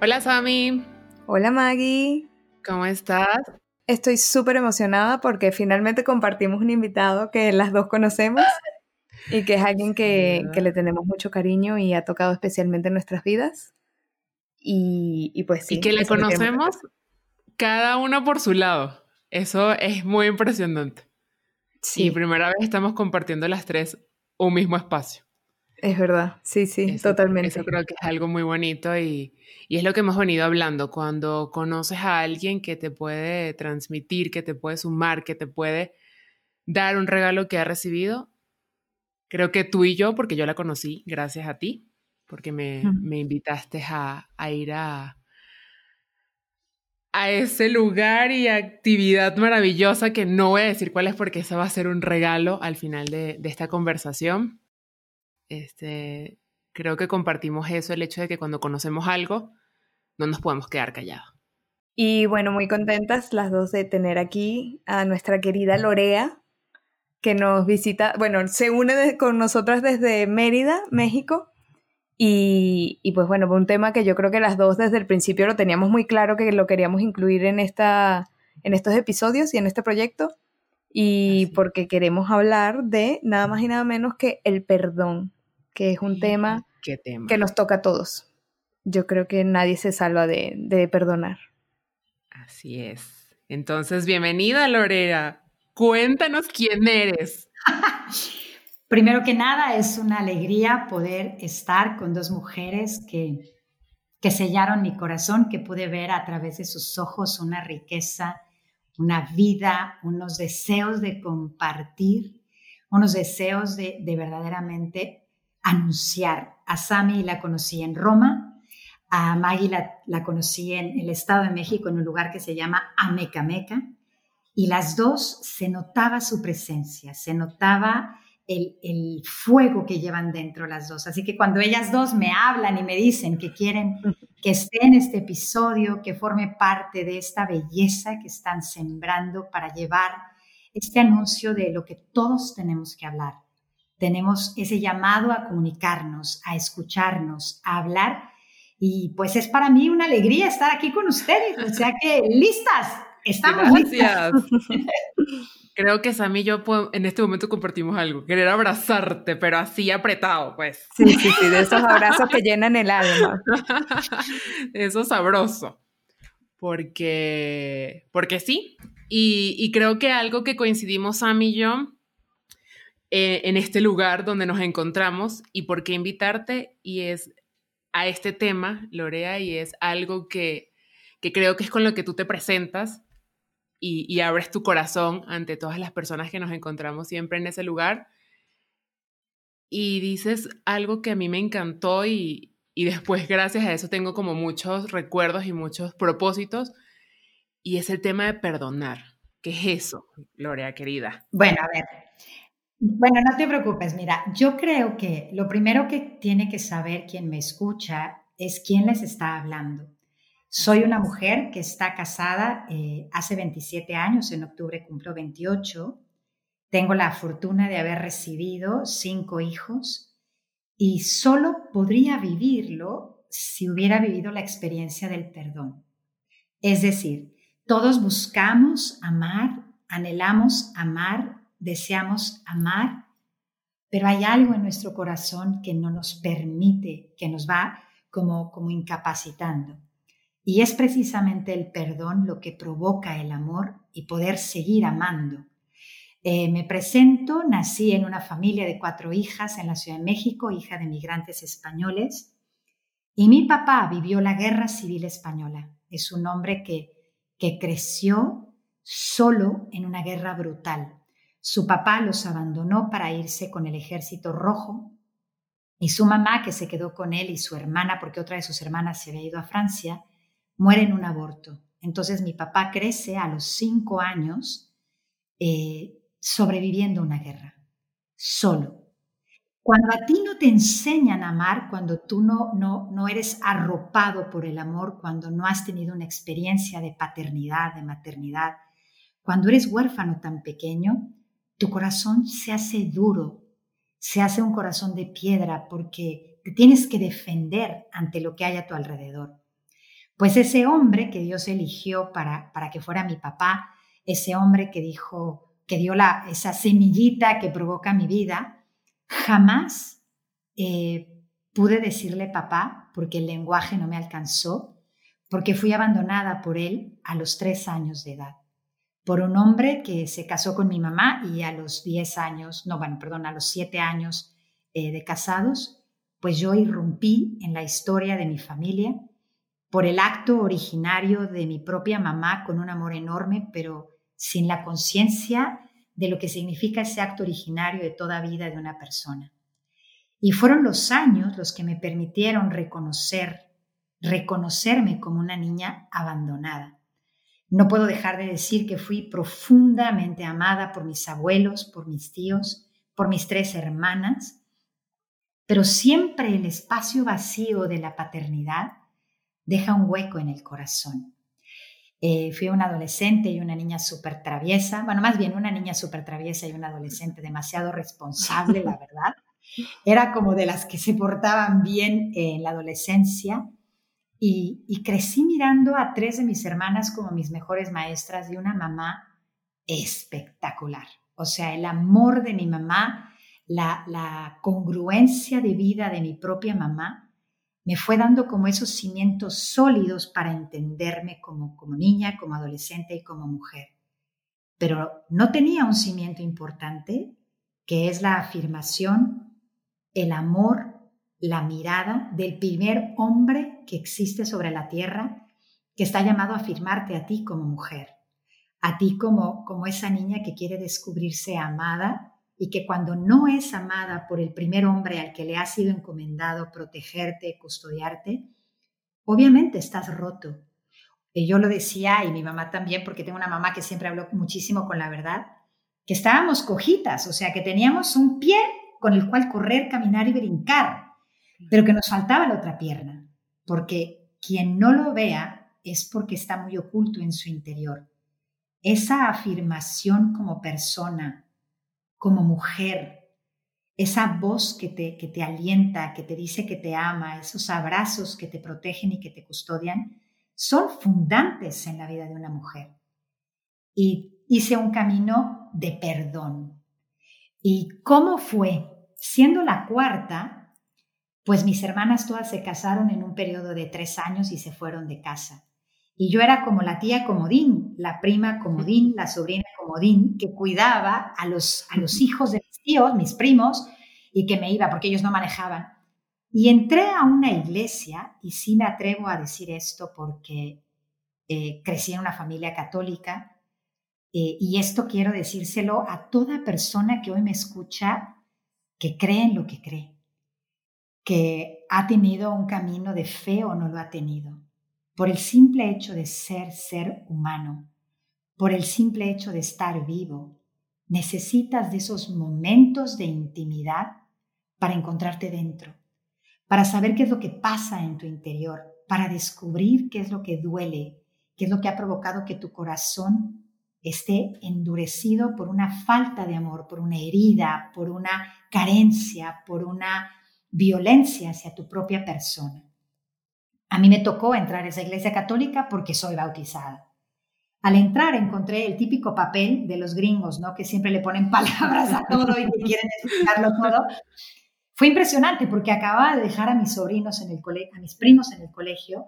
Hola Sami. Hola Maggie. ¿Cómo estás? Estoy súper emocionada porque finalmente compartimos un invitado que las dos conocemos y que es alguien que, que le tenemos mucho cariño y ha tocado especialmente en nuestras vidas. Y, y pues sí. Y que le conocemos cada uno por su lado. Eso es muy impresionante. Sí, Y primera vez estamos compartiendo las tres un mismo espacio. Es verdad. Sí, sí, Eso- totalmente. Eso creo que es algo muy bonito y, y es lo que hemos venido hablando. Cuando conoces a alguien que te puede transmitir, que te puede sumar, que te puede dar un regalo que ha recibido, creo que tú y yo, porque yo la conocí gracias a ti, porque me, me invitaste a, a ir a, a ese lugar y actividad maravillosa que no voy a decir cuál es porque ese va a ser un regalo al final de, de esta conversación. Este, creo que compartimos eso, el hecho de que cuando conocemos algo, no nos podemos quedar callados. Y bueno, muy contentas las dos de tener aquí a nuestra querida Lorea, que nos visita, bueno, se une con nosotras desde Mérida, México. Y, y pues bueno, un tema que yo creo que las dos desde el principio lo teníamos muy claro que lo queríamos incluir en, esta, en estos episodios y en este proyecto. Y Así. porque queremos hablar de nada más y nada menos que el perdón, que es un tema ¿Qué tema? que nos toca a todos. Yo creo que nadie se salva de, de perdonar. Así es. Entonces, bienvenida, Lorera. Cuéntanos quién eres. Primero que nada, es una alegría poder estar con dos mujeres que, que sellaron mi corazón, que pude ver a través de sus ojos una riqueza, una vida, unos deseos de compartir, unos deseos de, de verdaderamente anunciar. A Sami la conocí en Roma, a Maggie la, la conocí en el Estado de México, en un lugar que se llama Amecameca, y las dos se notaba su presencia, se notaba el, el, fuego que llevan dentro las dos. Así que cuando ellas dos me hablan y me dicen que quieren que esté en este episodio, que forme parte de esta belleza que están sembrando para llevar este anuncio de lo que todos tenemos que hablar. Tenemos ese llamado a comunicarnos, a escucharnos, a hablar. Y pues es para mí una alegría estar aquí con ustedes. O sea que listas, estamos Gracias. Creo que Sam y yo en este momento compartimos algo. Querer abrazarte, pero así apretado, pues. Sí, sí, sí, de esos abrazos que llenan el alma. Eso es sabroso. Porque, porque sí. Y, y creo que algo que coincidimos Sam y yo eh, en este lugar donde nos encontramos y por qué invitarte y es a este tema, Lorea, y es algo que, que creo que es con lo que tú te presentas y, y abres tu corazón ante todas las personas que nos encontramos siempre en ese lugar. Y dices algo que a mí me encantó y, y después gracias a eso tengo como muchos recuerdos y muchos propósitos. Y es el tema de perdonar. ¿Qué es eso, Lorea querida? Bueno, a ver. Bueno, no te preocupes. Mira, yo creo que lo primero que tiene que saber quien me escucha es quién les está hablando. Soy una mujer que está casada eh, hace 27 años, en octubre cumplo 28. Tengo la fortuna de haber recibido cinco hijos y solo podría vivirlo si hubiera vivido la experiencia del perdón. Es decir, todos buscamos amar, anhelamos amar, deseamos amar, pero hay algo en nuestro corazón que no nos permite, que nos va como, como incapacitando. Y es precisamente el perdón lo que provoca el amor y poder seguir amando. Eh, me presento, nací en una familia de cuatro hijas en la Ciudad de México, hija de migrantes españoles, y mi papá vivió la Guerra Civil Española. Es un hombre que, que creció solo en una guerra brutal. Su papá los abandonó para irse con el ejército rojo Y su mamá, que se quedó con él, y su hermana, porque otra de sus hermanas se había ido a Francia, muere en un aborto. Entonces mi papá crece a los cinco años eh, sobreviviendo a una guerra, solo. Cuando a ti no te enseñan a amar, cuando tú no, no, no eres arropado por el amor, cuando no has tenido una experiencia de paternidad, de maternidad, cuando eres huérfano tan pequeño, tu corazón se hace duro, se hace un corazón de piedra porque te tienes que defender ante lo que hay a tu alrededor. Pues ese hombre que Dios eligió para, para que fuera mi papá, ese hombre que dijo, que dio la, esa semillita que provoca mi vida, jamás eh, pude decirle papá porque el lenguaje no me alcanzó, porque fui abandonada por él a los tres años de edad, por un hombre que se casó con mi mamá y a los diez años, no, bueno, perdón, a los siete años eh, de casados, pues yo irrumpí en la historia de mi familia por el acto originario de mi propia mamá con un amor enorme, pero sin la conciencia de lo que significa ese acto originario de toda vida de una persona. Y fueron los años los que me permitieron reconocer, reconocerme como una niña abandonada. No puedo dejar de decir que fui profundamente amada por mis abuelos, por mis tíos, por mis tres hermanas, pero siempre el espacio vacío de la paternidad deja un hueco en el corazón. Eh, fui una adolescente y una niña súper traviesa, bueno, más bien una niña súper traviesa y una adolescente demasiado responsable, la verdad. Era como de las que se portaban bien en la adolescencia y, y crecí mirando a tres de mis hermanas como mis mejores maestras y una mamá espectacular. O sea, el amor de mi mamá, la, congruencia de vida de mi propia mamá me fue dando como esos cimientos sólidos para entenderme como, como niña, como adolescente y como mujer. Pero no tenía un cimiento importante, que es la afirmación, el amor, la mirada del primer hombre que existe sobre la tierra, que está llamado a afirmarte a ti como mujer, a ti como, como esa niña que quiere descubrirse amada y que cuando no es amada por el primer hombre al que le ha sido encomendado protegerte, custodiarte, obviamente estás roto. Y yo lo decía, y mi mamá también, porque tengo una mamá que siempre habló muchísimo con la verdad, que estábamos cojitas, o sea, que teníamos un pie con el cual correr, caminar y brincar, pero que nos faltaba la otra pierna, porque quien no lo vea es porque está muy oculto en su interior. Esa afirmación como persona, como mujer, esa voz que te, que te alienta, que te dice que te ama, esos abrazos que te protegen y que te custodian, son fundantes en la vida de una mujer. Y hice un camino de perdón. ¿Y cómo fue? Siendo la cuarta, pues mis hermanas todas se casaron en un periodo de tres años y se fueron de casa. Y yo era como la tía comodín, la prima comodín, la sobrina comodín, que cuidaba a los, a los hijos de mis tíos, mis primos, y que me iba porque ellos no manejaban. Y entré a una iglesia, y sí me atrevo a decir esto porque eh, crecí en una familia católica, eh, y esto quiero decírselo a toda persona que hoy me escucha que cree en lo que cree, que ha tenido un camino de fe o no lo ha tenido. Por el simple hecho de ser ser humano, por el simple hecho de estar vivo, necesitas de esos momentos de intimidad para encontrarte dentro, para saber qué es lo que pasa en tu interior, para descubrir qué es lo que duele, qué es lo que ha provocado que tu corazón esté endurecido por una falta de amor, por una herida, por una carencia, por una violencia hacia tu propia persona. A mí me tocó entrar a esa iglesia católica porque soy bautizada. Al entrar encontré el típico papel de los gringos, ¿no? Que siempre le ponen palabras a todo y que quieren explicarlo todo. Fue impresionante porque acababa de dejar a mis sobrinos en el colegio, a mis primos en el colegio,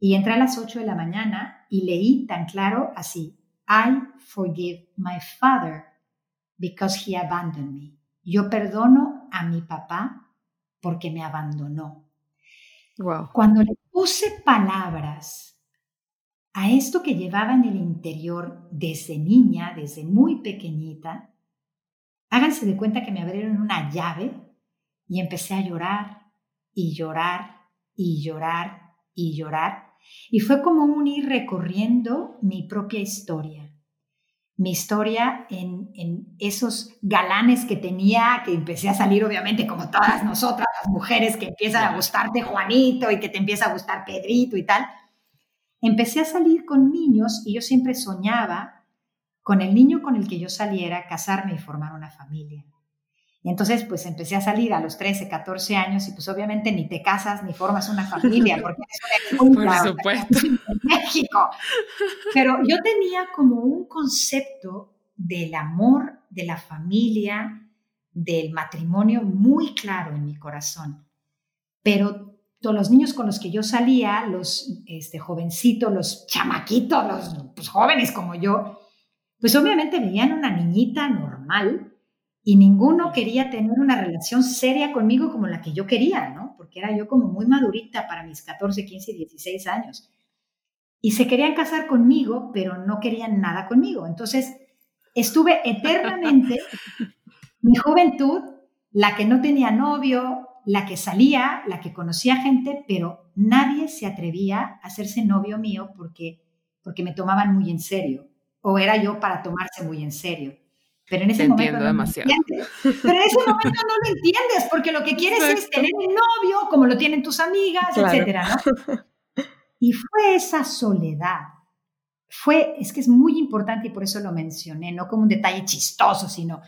y entré a las 8 de la mañana y leí tan claro así, I forgive my father because he abandoned me. Yo perdono a mi papá porque me abandonó. Cuando le puse palabras a esto que llevaba en el interior desde niña, desde muy pequeñita, háganse de cuenta que me abrieron una llave y empecé a llorar y llorar y llorar y llorar. Y fue como un ir recorriendo mi propia historia. Mi historia en, en, esos galanes que tenía, que empecé a salir obviamente como todas nosotras, las mujeres que empiezan a gustarte Juanito y que te empieza a gustar Pedrito y tal. Empecé a salir con niños y yo siempre soñaba con el niño con el que yo saliera, casarme y formar una familia. Y entonces, pues empecé a salir a los 13, 14 años y pues obviamente ni te casas ni formas una familia porque es una Por supuesto. En México. Pero yo tenía como un concepto del amor, de la familia, del matrimonio muy claro en mi corazón. Pero todos los niños con los que yo salía, los este, jovencitos, los chamaquitos, los pues, jóvenes como yo, pues obviamente veían una niñita normal y ninguno quería tener una relación seria conmigo como la que yo quería, ¿no? Porque era yo como muy madurita para mis 14, 15, 16 años. Y se querían casar conmigo, pero no querían nada conmigo. Entonces, estuve eternamente mi juventud, la que no tenía novio, la que salía, la que conocía gente, pero nadie se atrevía a hacerse novio mío porque, porque me tomaban muy en serio, o era yo para tomarse muy en serio. Pero en ese momento no demasiado. Lo Pero en ese momento no lo entiendes, porque lo que quieres es tener un novio, como lo tienen tus amigas, etcétera, ¿no? Y fue esa soledad. Fue, es que es muy importante y por eso lo mencioné, no como un detalle chistoso, sino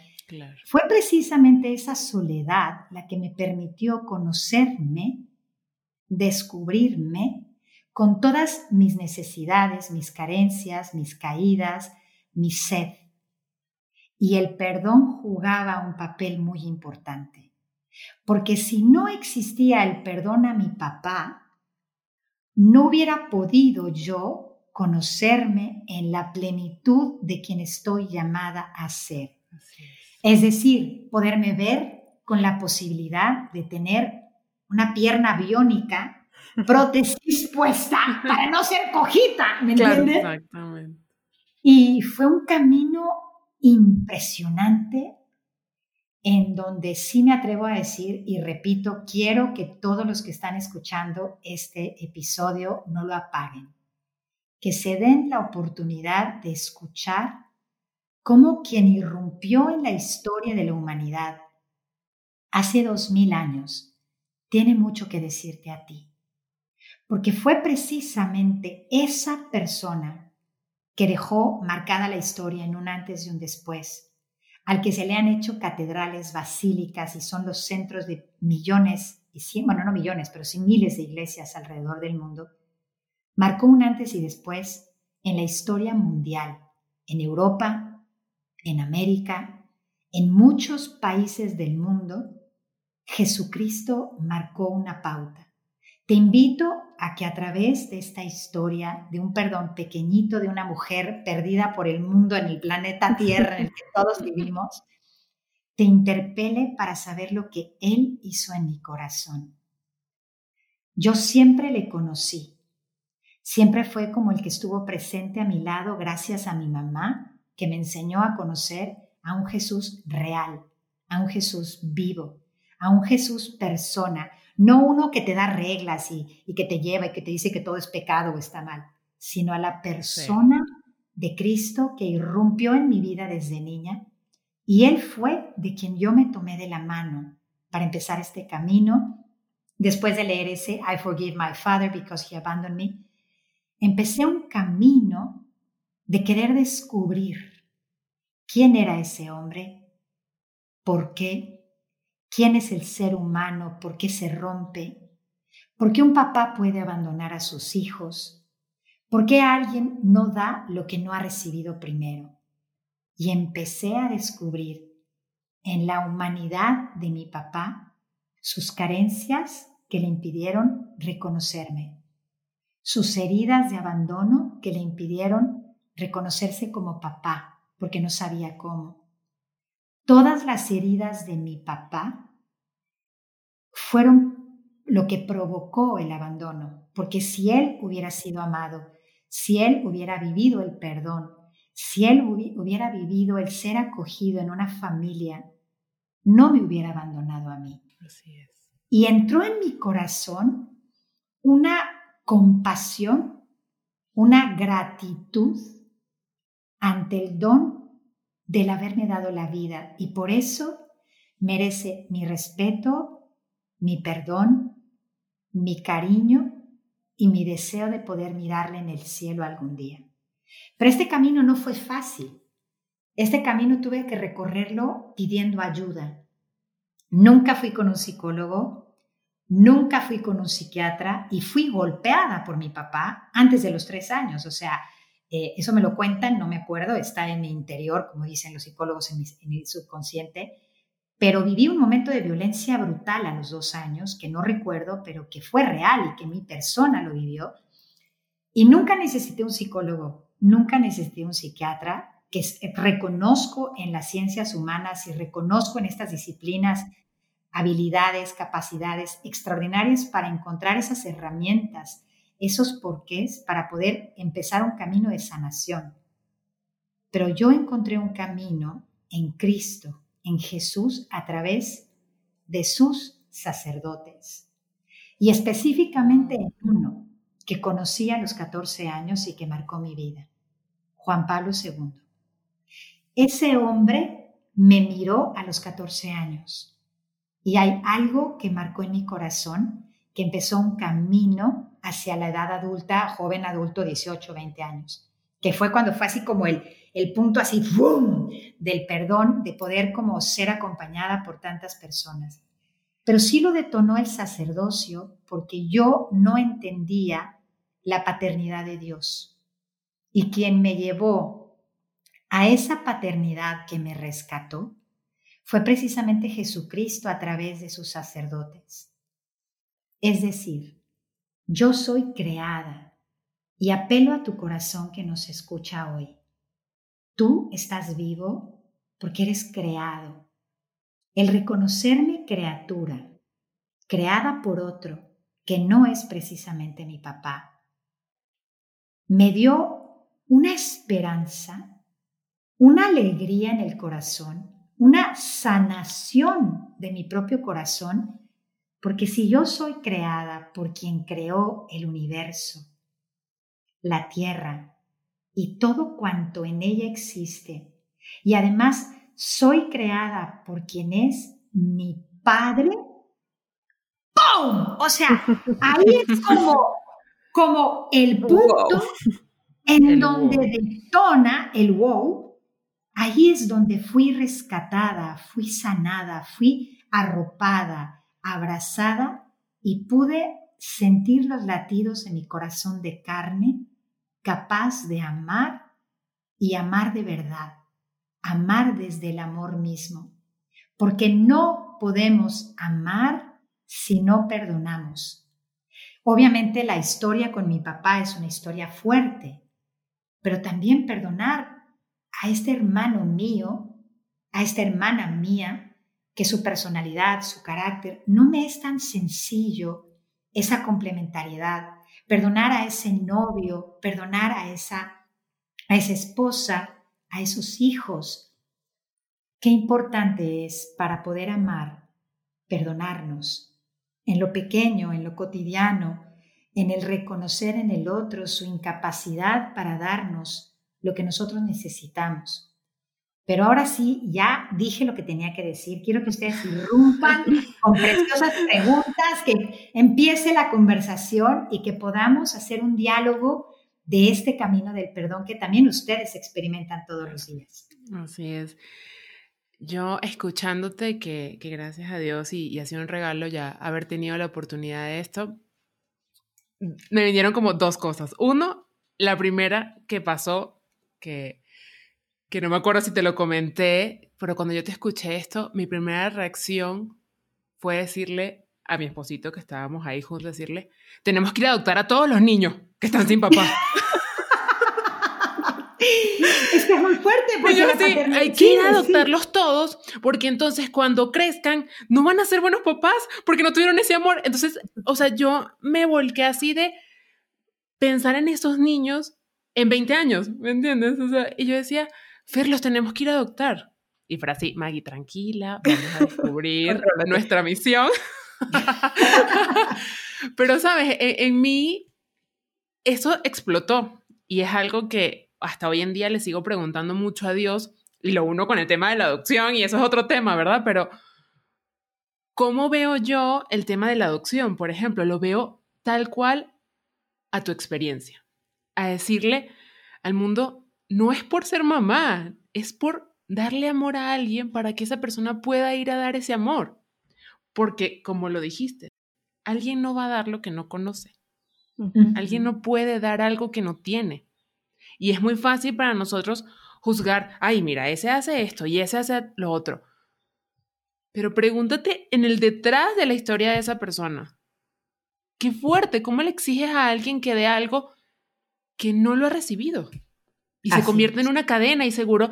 fue precisamente esa soledad la que me permitió conocerme, descubrirme con todas mis necesidades, mis carencias, mis caídas, mi sed y el perdón jugaba un papel muy importante. Porque si no existía el perdón a mi papá, no hubiera podido yo conocerme en la plenitud de quien estoy llamada a ser. Es. decir, poderme ver con la posibilidad de tener una pierna biónica, prótesis puesta para no ser cojita, ¿me entiendes? Exactamente. Y fue un camino impresionante en donde sí me atrevo a decir y repito, quiero que todos los que están escuchando este episodio no lo apaguen, que se den la oportunidad de escuchar cómo quien irrumpió en la historia de la humanidad hace dos mil años tiene mucho que decirte a ti, porque fue precisamente esa persona que dejó marcada la historia en un antes y un después, al que se le han hecho catedrales, basílicas y son los centros de millones, y cien, bueno, no millones, pero sí miles de iglesias alrededor del mundo, marcó un antes y después en la historia mundial, en Europa, en América, en muchos países del mundo, Jesucristo marcó una pauta. Te invito a que a través de esta historia de un perdón pequeñito de una mujer perdida por el mundo en el planeta Tierra en el que todos vivimos, te interpele para saber lo que Él hizo en mi corazón. Yo siempre le conocí, siempre fue como el que estuvo presente a mi lado gracias a mi mamá, que me enseñó a conocer a un Jesús real, a un Jesús vivo, a un Jesús persona, no uno que te da reglas y, que te lleva y que te dice que todo es pecado o está mal, sino a la persona de Cristo que irrumpió en mi vida desde niña. Y Él fue de quien yo me tomé de la mano para empezar este camino. Después de leer ese I forgive my father because he abandoned me, empecé un camino de querer descubrir quién era ese hombre, por qué quién es el ser humano, por qué se rompe, por qué un papá puede abandonar a sus hijos, por qué alguien no da lo que no ha recibido primero. Y empecé a descubrir en la humanidad de mi papá sus carencias que le impidieron reconocerme, sus heridas de abandono que le impidieron reconocerse como papá, porque no sabía cómo Todas las heridas de mi papá fueron lo que provocó el abandono, porque si él hubiera sido amado, si él hubiera vivido el perdón, si él hubiera vivido el ser acogido en una familia, no me hubiera abandonado a mí. Así es. Y entró en mi corazón una compasión, una gratitud ante el don del haberme dado la vida. Y por eso merece mi respeto, mi perdón, mi cariño y mi deseo de poder mirarle en el cielo algún día. Pero este camino no fue fácil. Este camino tuve que recorrerlo pidiendo ayuda. Nunca fui con un psicólogo, nunca fui con un psiquiatra y fui golpeada por mi papá antes de los tres años. O sea, eh, eso me lo cuentan, no me acuerdo, está en mi interior, como dicen los psicólogos, en mi subconsciente pero viví un momento de violencia brutal a los dos años, que no recuerdo, pero que fue real y que mi persona lo vivió. Y nunca necesité un psicólogo, nunca necesité un psiquiatra, que reconozco en las ciencias humanas y reconozco en estas disciplinas habilidades, capacidades extraordinarias para encontrar esas herramientas, esos porqués para poder empezar un camino de sanación. Pero yo encontré un camino en Cristo en Jesús a través de sus sacerdotes. Y específicamente en uno que conocí a los 14 años y que marcó mi vida, Juan Pablo II. Ese hombre me miró a los 14 años y hay algo que marcó en mi corazón, que empezó un camino hacia la edad adulta, joven adulto, 18, 20 años, que fue cuando fue así como el, el punto así, ¡boom!, del perdón, de poder como ser acompañada por tantas personas. Pero sí lo detonó el sacerdocio porque yo no entendía la paternidad de Dios. Y quien me llevó a esa paternidad que me rescató fue precisamente Jesucristo a través de sus sacerdotes. Es decir, yo soy creada y apelo a tu corazón que nos escucha hoy. Tú estás vivo porque eres creado. El reconocerme criatura, creada por otro, que no es precisamente mi papá, me dio una esperanza, una alegría en el corazón, una sanación de mi propio corazón, porque si yo soy creada por quien creó el universo, la tierra, y todo cuanto en ella existe. Y además soy creada por quien es mi Padre. ¡Pum! O sea, ahí es como, como el punto en donde detona el wow. Ahí es donde fui rescatada, fui sanada, fui arropada, abrazada y pude sentir los latidos en mi corazón de carne capaz de amar y amar de verdad, amar desde el amor mismo, porque no podemos amar si no perdonamos. Obviamente la historia con mi papá es una historia fuerte, pero también perdonar a este hermano mío, a esta hermana mía, que su personalidad, su carácter, no me es tan sencillo esa complementariedad, perdonar a ese novio, perdonar a esa, a esa esposa, a esos hijos. Qué importante es para poder amar, perdonarnos, en lo pequeño, en lo cotidiano, en el reconocer en el otro su incapacidad para darnos lo que nosotros necesitamos. Pero ahora sí, ya dije lo que tenía que decir. Quiero que ustedes irrumpan con preciosas preguntas, que empiece la conversación y que podamos hacer un diálogo de este camino del perdón que también ustedes experimentan todos los días. Así es. Yo escuchándote que, gracias a Dios y, y ha sido un regalo ya haber tenido la oportunidad de esto, me vinieron como dos cosas. Uno, la primera que pasó, que que no me acuerdo si te lo comenté, pero cuando yo te escuché esto, mi primera reacción fue decirle a mi esposito que estábamos ahí juntos, decirle, tenemos que ir a adoptar a todos los niños que están sin papá. es que es muy fuerte. Porque hay que ir a adoptarlos todos, porque entonces cuando crezcan no van a ser buenos papás, porque no tuvieron ese amor. Entonces, o sea, yo me volqué así de pensar en esos niños en 20 años, ¿me entiendes? O sea, y yo decía, Fer, los tenemos que ir a adoptar. Y fue así, Maggie, tranquila, vamos a descubrir nuestra misión. Pero, ¿sabes? En, en, mí eso explotó y es algo que hasta hoy en día le sigo preguntando mucho a Dios y lo uno con el tema de la adopción y eso es otro tema, ¿verdad? Pero ¿cómo veo yo el tema de la adopción? Por ejemplo, lo veo tal cual a tu experiencia, a decirle al mundo, no es por ser mamá, es por darle amor a alguien para que esa persona pueda ir a dar ese amor. Porque, como lo dijiste, alguien no va a dar lo que no conoce. Alguien no puede dar algo que no tiene. Y es muy fácil para nosotros juzgar, ay, mira, ese hace esto y ese hace lo otro. Pero pregúntate en el detrás de la historia de esa persona. Qué fuerte, ¿cómo le exiges a alguien que dé algo que no lo ha recibido? Y se convierte en una cadena y seguro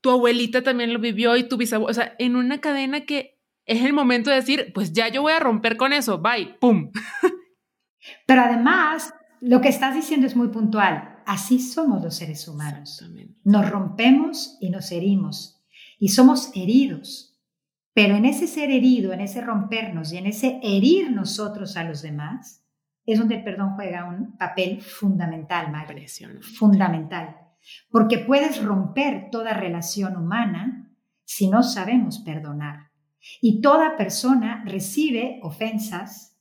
tu abuelita también lo vivió y tu bisabuelo, o sea, en una cadena que es el momento de decir, pues ya yo voy a romper con eso, bye, pum. Pero además, lo que estás diciendo es muy puntual. Así somos los seres humanos. Nos rompemos y nos herimos. Y somos heridos. Pero en ese ser herido, en ese rompernos y en ese herir nosotros a los demás, es donde el perdón juega un papel fundamental, María. Fundamental. Porque puedes romper toda relación humana si no sabemos perdonar. Y toda persona recibe ofensas,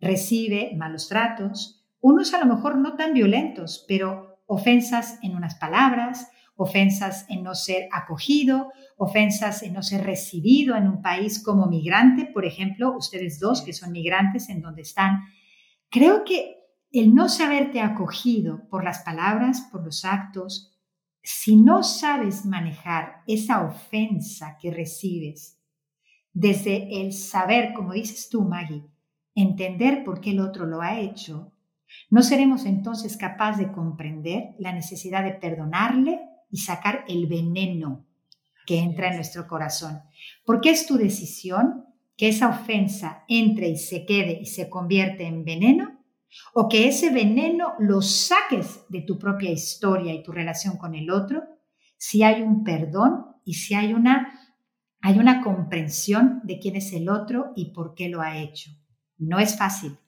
recibe malos tratos, unos a lo mejor no tan violentos, pero ofensas en unas palabras, ofensas en no ser acogido, ofensas en no ser recibido en un país como migrante, por ejemplo, ustedes dos que son migrantes en donde están. Creo que el no saberte acogido por las palabras, por los actos, si no sabes manejar esa ofensa que recibes desde el saber, como dices tú, Maggie, entender por qué el otro lo ha hecho, no seremos entonces capaces de comprender la necesidad de perdonarle y sacar el veneno que entra en nuestro corazón. Porque es tu decisión que esa ofensa entre y se quede y se convierte en veneno o que ese veneno lo saques de tu propia historia y tu relación con el otro si hay un perdón y si hay una, hay una comprensión de quién es el otro y por qué lo ha hecho. No es fácil.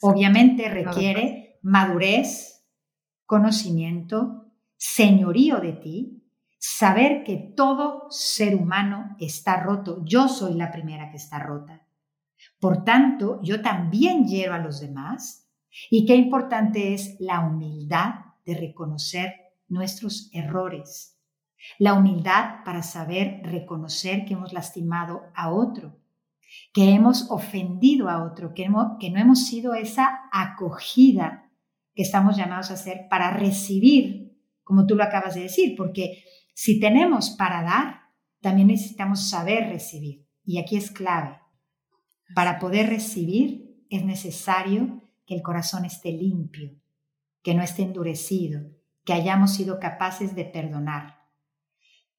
Obviamente requiere madurez, conocimiento, señorío de ti, saber que todo ser humano está roto. Yo soy la primera que está rota. Por tanto, yo también llevo a los demás y qué importante es la humildad de reconocer nuestros errores, la humildad para saber reconocer que hemos lastimado a otro, que hemos ofendido a otro, que, que no hemos sido esa acogida que estamos llamados a hacer para recibir, como tú lo acabas de decir, porque si tenemos para dar, también necesitamos saber recibir. Y aquí es clave. Para poder recibir es necesario que el corazón esté limpio, que no esté endurecido, que hayamos sido capaces de perdonar.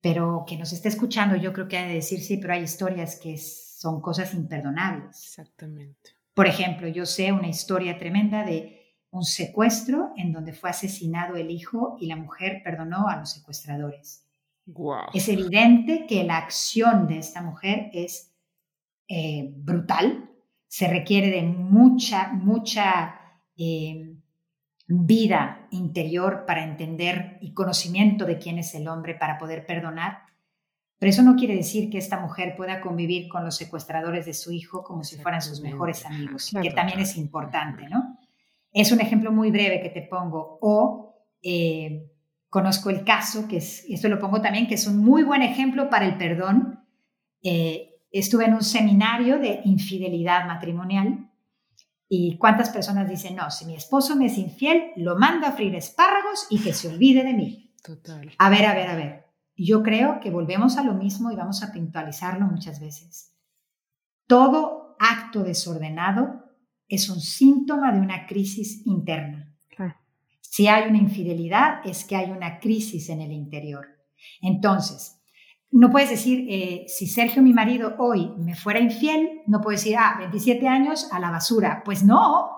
Pero que nos esté escuchando, yo creo que hay de decir, sí, pero hay historias que son cosas imperdonables. Exactamente. Por ejemplo, yo sé una historia tremenda de un secuestro en donde fue asesinado el hijo y la mujer perdonó a los secuestradores. Wow. Es evidente que la acción de esta mujer es eh, brutal, se requiere de mucha, mucha eh, vida interior para entender y conocimiento de quién es el hombre para poder perdonar. Pero eso no quiere decir que esta mujer pueda convivir con los secuestradores de su hijo como si fueran sus mejores amigos, que también es importante, ¿no? Es un ejemplo muy breve que te pongo. O eh, conozco el caso, que es, y esto lo pongo también, que es un muy buen ejemplo para el perdón. Eh, estuve en un seminario de infidelidad matrimonial y cuántas personas dicen, no, si mi esposo me es infiel, lo mando a freír espárragos y que se olvide de mí. Total. A ver, a ver, a ver. Yo creo que volvemos a lo mismo y vamos a puntualizarlo muchas veces. Todo acto desordenado es un síntoma de una crisis interna. Si hay una infidelidad, es que hay una crisis en el interior. Entonces, no puedes decir, eh, si Sergio, mi marido, hoy me fuera infiel, no puedes decir, ah, 27 años a la basura. Pues no.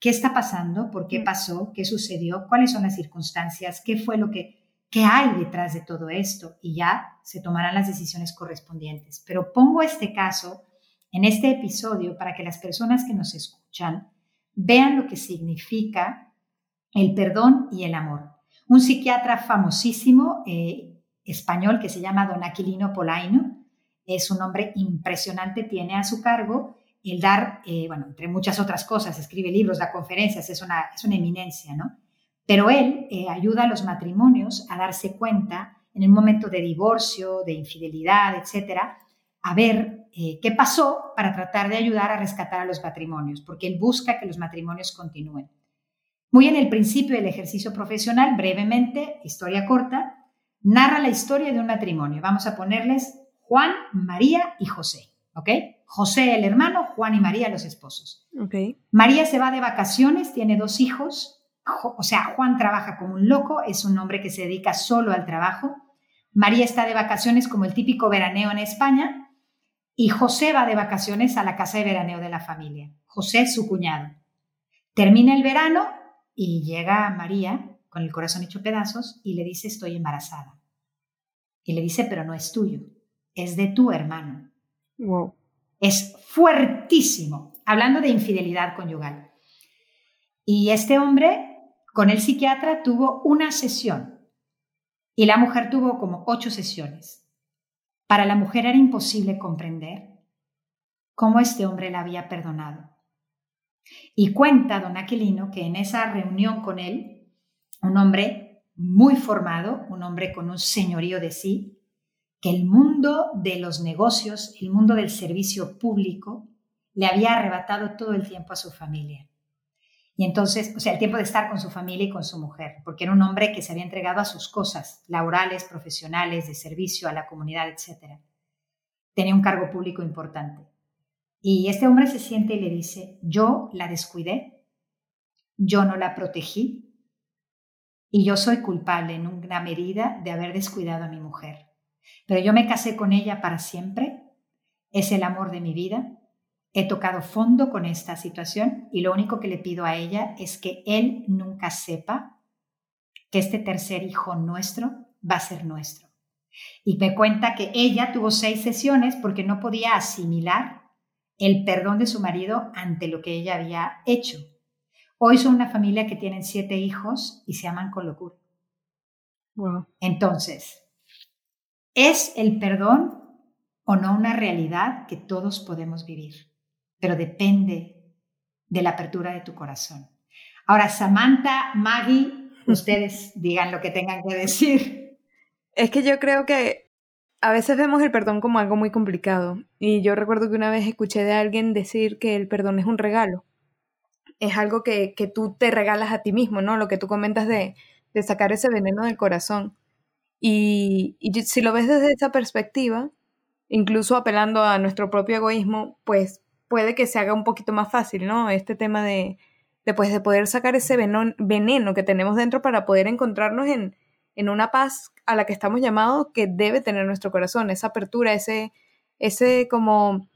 ¿Qué está pasando? ¿Por qué mm. pasó? ¿Qué sucedió? ¿Cuáles son las circunstancias? ¿Qué fue lo que, qué hay detrás de todo esto y ya se tomarán las decisiones correspondientes. Pero pongo este caso en este episodio para que las personas que nos escuchan vean lo que significa el perdón y el amor. Un psiquiatra famosísimo eh, español que se llama Don Aquilino Polaino, es un hombre impresionante, tiene a su cargo el dar, eh, bueno, entre muchas otras cosas, escribe libros, da conferencias, es una, es una eminencia, ¿no? Pero él eh, ayuda a los matrimonios a darse cuenta en el momento de divorcio, de infidelidad, etcétera, a ver eh, qué pasó para tratar de ayudar a rescatar a los matrimonios, porque él busca que los matrimonios continúen. Muy en el principio del ejercicio profesional, brevemente, historia corta, narra la historia de un matrimonio. Vamos a ponerles Juan, María y José, ¿ok? José el hermano, Juan y María los esposos. Okay. María se va de vacaciones, tiene dos hijos, o sea, Juan trabaja como un loco, es un hombre que se dedica solo al trabajo. María está de vacaciones como el típico veraneo en España y José va de vacaciones a la casa de veraneo de la familia. José, su cuñado. Termina el verano y llega María con el corazón hecho pedazos y le dice estoy embarazada. Y le dice, pero no es tuyo, es de tu hermano. Wow. Es fuertísimo, hablando de infidelidad conyugal. Y este hombre con el psiquiatra tuvo una sesión y la mujer tuvo como ocho sesiones. Para la mujer era imposible comprender cómo este hombre la había perdonado. Y cuenta don Aquilino que en esa reunión con él, un hombre muy formado, un hombre con un señorío de sí, que el mundo de los negocios, el mundo del servicio público, le había arrebatado todo el tiempo a su familia. Y entonces, o sea, el tiempo de estar con su familia y con su mujer, porque era un hombre que se había entregado a sus cosas laborales, profesionales, de servicio a la comunidad, etc. Tenía un cargo público importante. Y este hombre se siente y le dice, yo la descuidé, yo no la protegí y yo soy culpable en una medida de haber descuidado a mi mujer. Pero yo me casé con ella para siempre, es el amor de mi vida, He tocado fondo con esta situación y lo único que le pido a ella es que él nunca sepa que este tercer hijo nuestro va a ser nuestro. Y me cuenta que ella tuvo seis sesiones porque no podía asimilar el perdón de su marido ante lo que ella había hecho. Hoy son una familia que tienen siete hijos y se aman con locura. Entonces, ¿es el perdón o no una realidad que todos podemos vivir? pero depende de la apertura de tu corazón. Ahora, Samantha, Maggie, ustedes digan lo que tengan que decir. Es que yo creo que a veces vemos el perdón como algo muy complicado. Y yo recuerdo que una vez escuché de alguien decir que el perdón es un regalo. Es algo que, que tú te regalas a ti mismo, ¿no? Lo que tú comentas de, de sacar ese veneno del corazón. Y, y si lo ves desde esa perspectiva, incluso apelando a nuestro propio egoísmo, pues puede que se haga un poquito más fácil, ¿no? Este tema de, de, pues, de poder sacar ese veneno, que tenemos dentro para poder encontrarnos en, en una paz a la que estamos llamados que debe tener nuestro corazón, esa apertura, ese, ese como,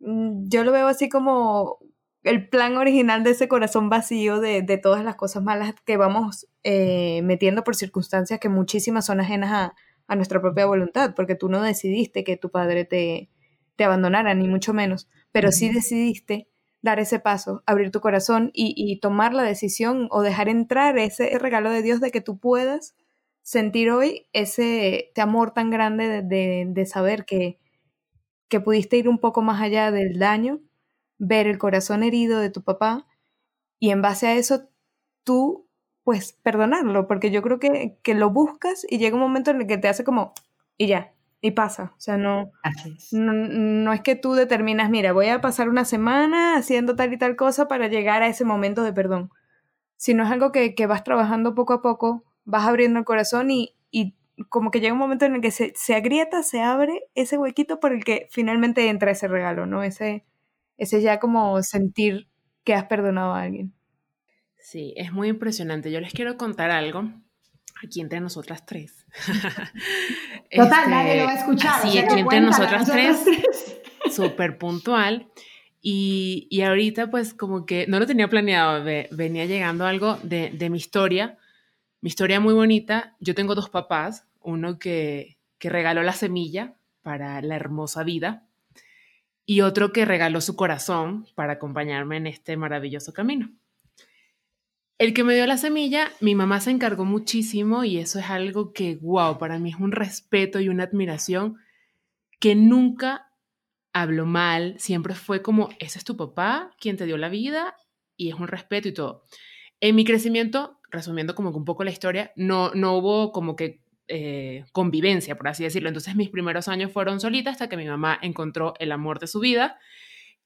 mm, yo lo veo así como el plan original de ese corazón vacío de, de todas las cosas malas que vamos eh, metiendo por circunstancias que muchísimas son ajenas a, a, nuestra propia voluntad, porque tú no decidiste que tu padre te, te abandonara, ni mucho menos pero sí decidiste dar ese paso, abrir tu corazón y, tomar la decisión o dejar entrar ese regalo de Dios de que tú puedas sentir hoy ese, amor tan grande de, saber que, que pudiste ir un poco más allá del daño, ver el corazón herido de tu papá y en base a eso tú pues perdonarlo, porque yo creo que, que lo buscas y llega un momento en el que te hace como, y ya, y pasa. O sea, no, no, es que tú determinas, mira, voy a pasar una semana haciendo tal y tal cosa para llegar a ese momento de perdón. Sino es algo que, vas trabajando poco a poco, vas abriendo el corazón y, y como que llega un momento en el que se, se, agrieta, se abre ese huequito por el que finalmente entra ese regalo, ¿no? Ese, ese ya como sentir que has perdonado a alguien. Sí, es muy impresionante. Yo les quiero contar algo aquí entre nosotras tres. Total, nadie lo va a este, escuchar. Sí, aquí entre nosotras, tres, súper puntual. Y, y, ahorita pues como que no lo tenía planeado, venía llegando algo de, de mi historia, Mi historia muy bonita. Yo tengo dos papás, uno que, que regaló la semilla para la hermosa vida y otro que regaló su corazón para acompañarme en este maravilloso camino. El que me dio la semilla, mi mamá se encargó muchísimo y eso es algo que, wow, para mí es un respeto y una admiración que nunca habló mal, siempre fue como, ese es tu papá, quien te dio la vida y es un respeto y todo. En mi crecimiento, resumiendo como que un poco la historia, no, no hubo como que eh, convivencia, por así decirlo. Entonces mis primeros años fueron solitas hasta que mi mamá encontró el amor de su vida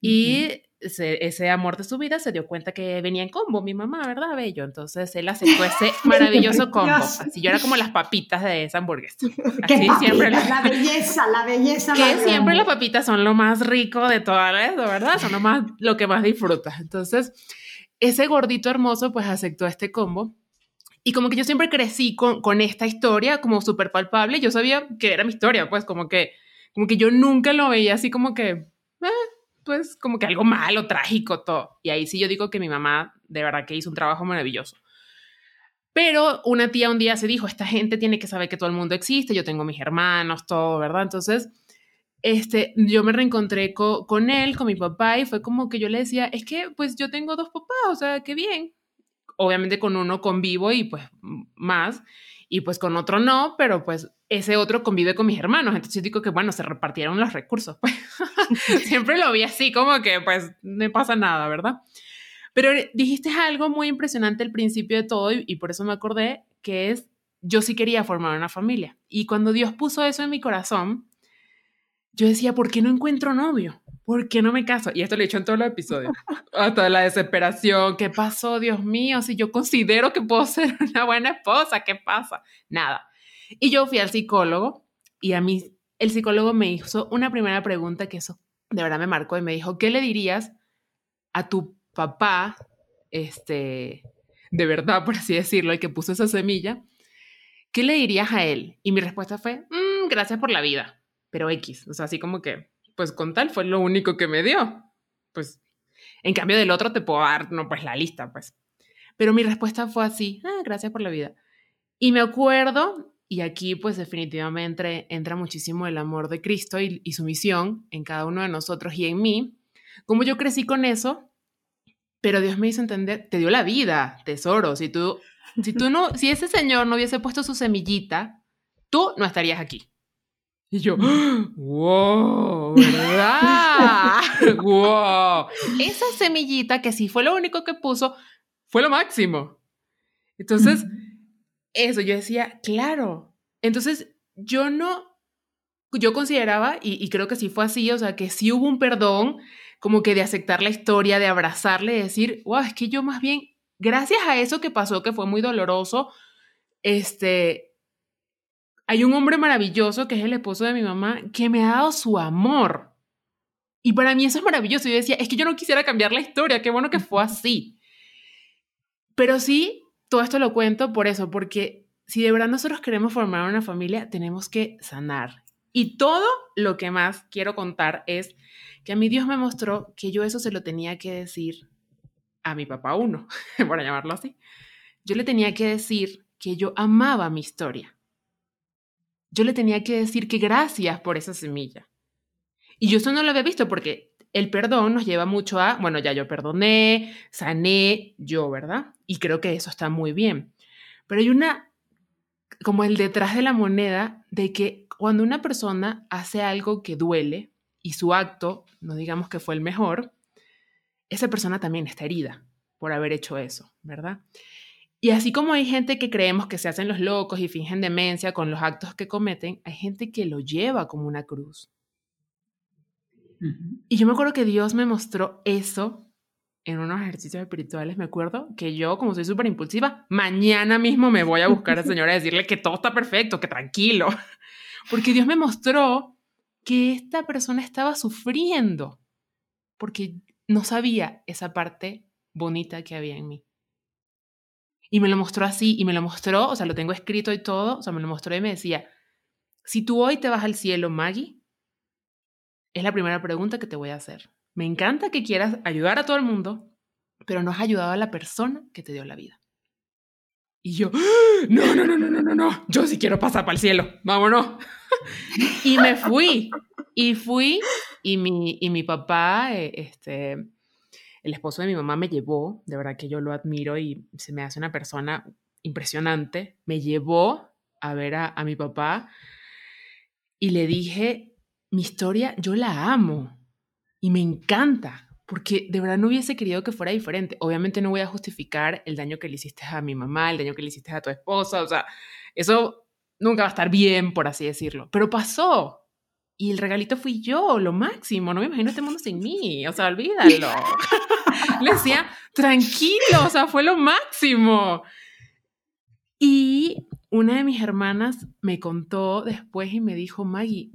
y ese, amor de su vida se dio cuenta que venía en combo, mi mamá, ¿verdad? Bello. Entonces él aceptó ese maravilloso combo. Así yo era como las papitas de esa hamburguesa. Así siempre. La, belleza, la belleza. Que siempre las papitas son lo más rico de toda la ¿verdad? Son lo, más, lo que más disfrutas. Entonces, ese gordito hermoso pues aceptó este combo y como que yo siempre crecí con, con esta historia como súper palpable. Yo sabía que era mi historia, pues como que, como que yo nunca lo veía así como que, eh, pues como que algo malo, trágico, todo. Y ahí sí yo digo que mi mamá de verdad que hizo un trabajo maravilloso. Pero una tía un día se dijo, esta gente tiene que saber que todo el mundo existe, yo tengo mis hermanos, todo, ¿verdad? Entonces, este, yo me reencontré con él, con mi papá, y fue como que yo le decía, es que pues yo tengo dos papás, o sea, qué bien, obviamente con uno convivo y pues más, y pues con otro no, pero pues ese otro convive con mis hermanos, entonces yo digo que bueno, se repartieron los recursos, pues siempre lo vi así como que pues no pasa nada, ¿verdad? Pero dijiste algo muy impresionante al principio de todo y, y por eso me acordé que es, yo sí quería formar una familia. Y cuando Dios puso eso en mi corazón, yo decía, ¿por qué no encuentro novio? ¿Por qué no me caso? Y esto lo he dicho en todos los episodios. Hasta la desesperación, ¿qué pasó, Dios mío? Si yo considero que puedo ser una buena esposa, ¿qué pasa? Nada. Y yo fui al psicólogo y a mí el psicólogo me hizo una primera pregunta que eso de verdad me marcó y me dijo, ¿qué le dirías a tu papá, este, de verdad, por así decirlo, el que puso esa semilla? ¿Qué le dirías a él? Y mi respuesta fue, mm, gracias por la vida, pero X, o sea, así como que pues con tal fue lo único que me dio. Pues en cambio del otro te puedo dar, no, pues la lista, pues. Pero mi respuesta fue así, ah, gracias por la vida. Y me acuerdo, y aquí pues definitivamente entra muchísimo el amor de Cristo y, su misión en cada uno de nosotros y en mí, como yo crecí con eso, pero Dios me hizo entender, te dio la vida, tesoro, si tú, si tú no, si ese señor no hubiese puesto su semillita, tú no estarías aquí. Y yo, wow, ¿verdad? wow. Esa semillita que sí fue lo único que puso, fue lo máximo. Entonces, eso, yo decía, claro. Entonces, yo no, yo consideraba, y, y, creo que sí fue así, o sea, que sí hubo un perdón, como que de aceptar la historia, de abrazarle, de decir, wow, es que yo más bien, gracias a eso que pasó, que fue muy doloroso, este, hay un hombre maravilloso que es el esposo de mi mamá que me ha dado su amor. Y para mí eso es maravilloso. Yo decía, es que yo no quisiera cambiar la historia, qué bueno que fue así. Pero sí, todo esto lo cuento por eso, porque si de verdad nosotros queremos formar una familia, tenemos que sanar. Y todo lo que más quiero contar es que a mí Dios me mostró que yo eso se lo tenía que decir a mi papá uno, por llamarlo así. Yo le tenía que decir que yo amaba mi historia yo le tenía que decir que gracias por esa semilla. Y yo eso no lo había visto porque el perdón nos lleva mucho a, bueno, ya yo perdoné, sané yo, ¿verdad? Y creo que eso está muy bien. Pero hay una, como el detrás de la moneda, de que cuando una persona hace algo que duele y su acto, no digamos que fue el mejor, esa persona también está herida por haber hecho eso, ¿verdad? Y así como hay gente que creemos que se hacen los locos y fingen demencia con los actos que cometen, hay gente que lo lleva como una cruz. Y yo me acuerdo que Dios me mostró eso en unos ejercicios espirituales. Me acuerdo que yo, como soy súper impulsiva, mañana mismo me voy a buscar al Señor a decirle que todo está perfecto, que tranquilo. Porque Dios me mostró que esta persona estaba sufriendo porque no sabía esa parte bonita que había en mí. Y me lo mostró así, y me lo mostró, o sea, lo tengo escrito y todo, o sea, me lo mostró y me decía, si tú hoy te vas al cielo, Maggie, es la primera pregunta que te voy a hacer. Me encanta que quieras ayudar a todo el mundo, pero no has ayudado a la persona que te dio la vida. Y yo, no, no, no, no, no, no, no, yo sí quiero pasar para el cielo, vámonos. y me fui, y fui, y mi, y mi papá, eh, este, el esposo de mi mamá me llevó, de verdad que yo lo admiro y se me hace una persona impresionante, me llevó a ver a, mi papá y le dije, mi historia, yo la amo y me encanta, porque de verdad no hubiese querido que fuera diferente. Obviamente no voy a justificar el daño que le hiciste a mi mamá, el daño que le hiciste a tu esposa, o sea, eso nunca va a estar bien, por así decirlo, pero pasó. Y el regalito fui yo, lo máximo, no me imagino este mundo sin mí, o sea, olvídalo. le decía, tranquilo, o sea, fue lo máximo. Y una de mis hermanas me contó después y me dijo, Maggie,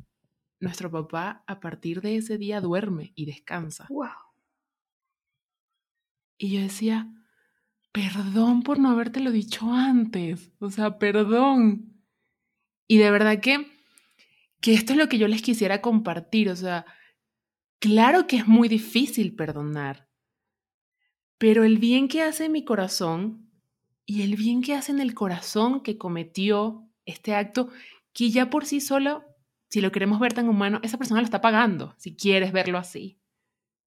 nuestro papá a partir de ese día duerme y descansa. Wow. Y yo decía, perdón por no habértelo dicho antes, o sea, perdón. Y de verdad que, que esto es lo que yo les quisiera compartir, o sea, claro que es muy difícil perdonar, pero el bien que hace mi corazón y el bien que hace en el corazón que cometió este acto, que ya por sí solo, si lo queremos ver tan humano, esa persona lo está pagando, si quieres verlo así.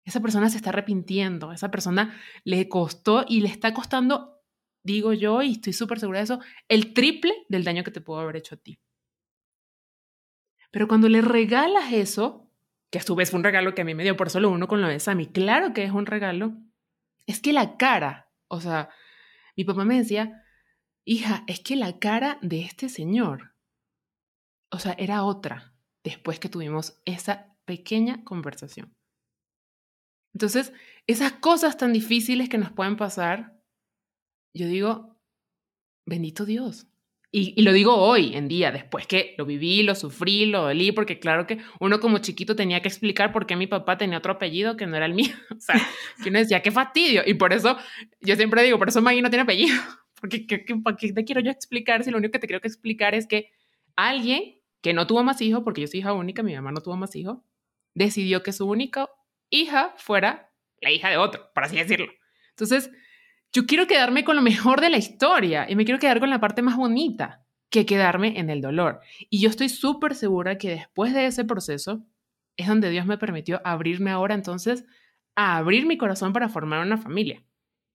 Esa persona se está arrepintiendo, esa persona le costó y le está costando, digo yo, y estoy súper segura de eso, el triple del daño que te pudo haber hecho a ti. Pero cuando le regalas eso, que a su vez fue un regalo que a mí me dio por solo uno con lo de Sammy, claro que es un regalo, es que la cara, o sea, mi papá me decía, hija, es que la cara de este señor, o sea, era otra después que tuvimos esa pequeña conversación. Entonces, esas cosas tan difíciles que nos pueden pasar, yo digo, bendito Dios. Y, lo digo hoy en día, después que lo viví, lo sufrí, lo dolí, porque claro que uno como chiquito tenía que explicar por qué mi papá tenía otro apellido que no era el mío. O sea, que uno decía, qué fastidio. Y por eso, yo siempre digo, por eso Maggie no tiene apellido. Porque ¿qué, qué, te quiero yo explicar si lo único que te quiero que explicar es que alguien que no tuvo más hijos, porque yo soy hija única, mi mamá no tuvo más hijos, decidió que su única hija fuera la hija de otro, por así decirlo. Entonces, yo quiero quedarme con lo mejor de la historia y me quiero quedar con la parte más bonita que quedarme en el dolor. Y yo estoy súper segura que después de ese proceso es donde Dios me permitió abrirme ahora entonces a abrir mi corazón para formar una familia.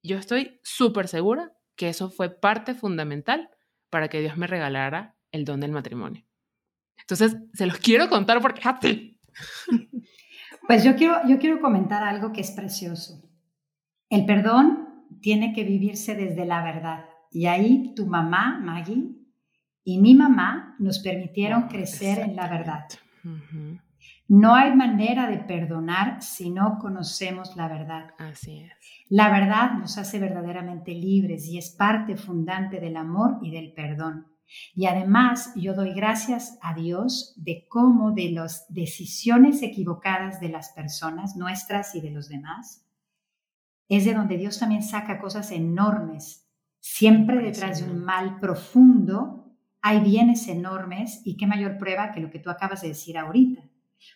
Yo estoy súper segura que eso fue parte fundamental para que Dios me regalara el don del matrimonio. Entonces, se los quiero contar porque... Pues yo quiero, yo quiero comentar algo que es precioso. El perdón tiene que vivirse desde la verdad. Y ahí tu mamá, Maggie, y mi mamá nos permitieron crecer en la verdad. No hay manera de perdonar si no conocemos la verdad. Así es. La verdad nos hace verdaderamente libres y es parte fundante del amor y del perdón. Y además yo doy gracias a Dios de cómo de las decisiones equivocadas de las personas, nuestras y de los demás, es de donde Dios también saca cosas enormes. Siempre detrás de un mal profundo hay bienes enormes y qué mayor prueba que lo que tú acabas de decir ahorita.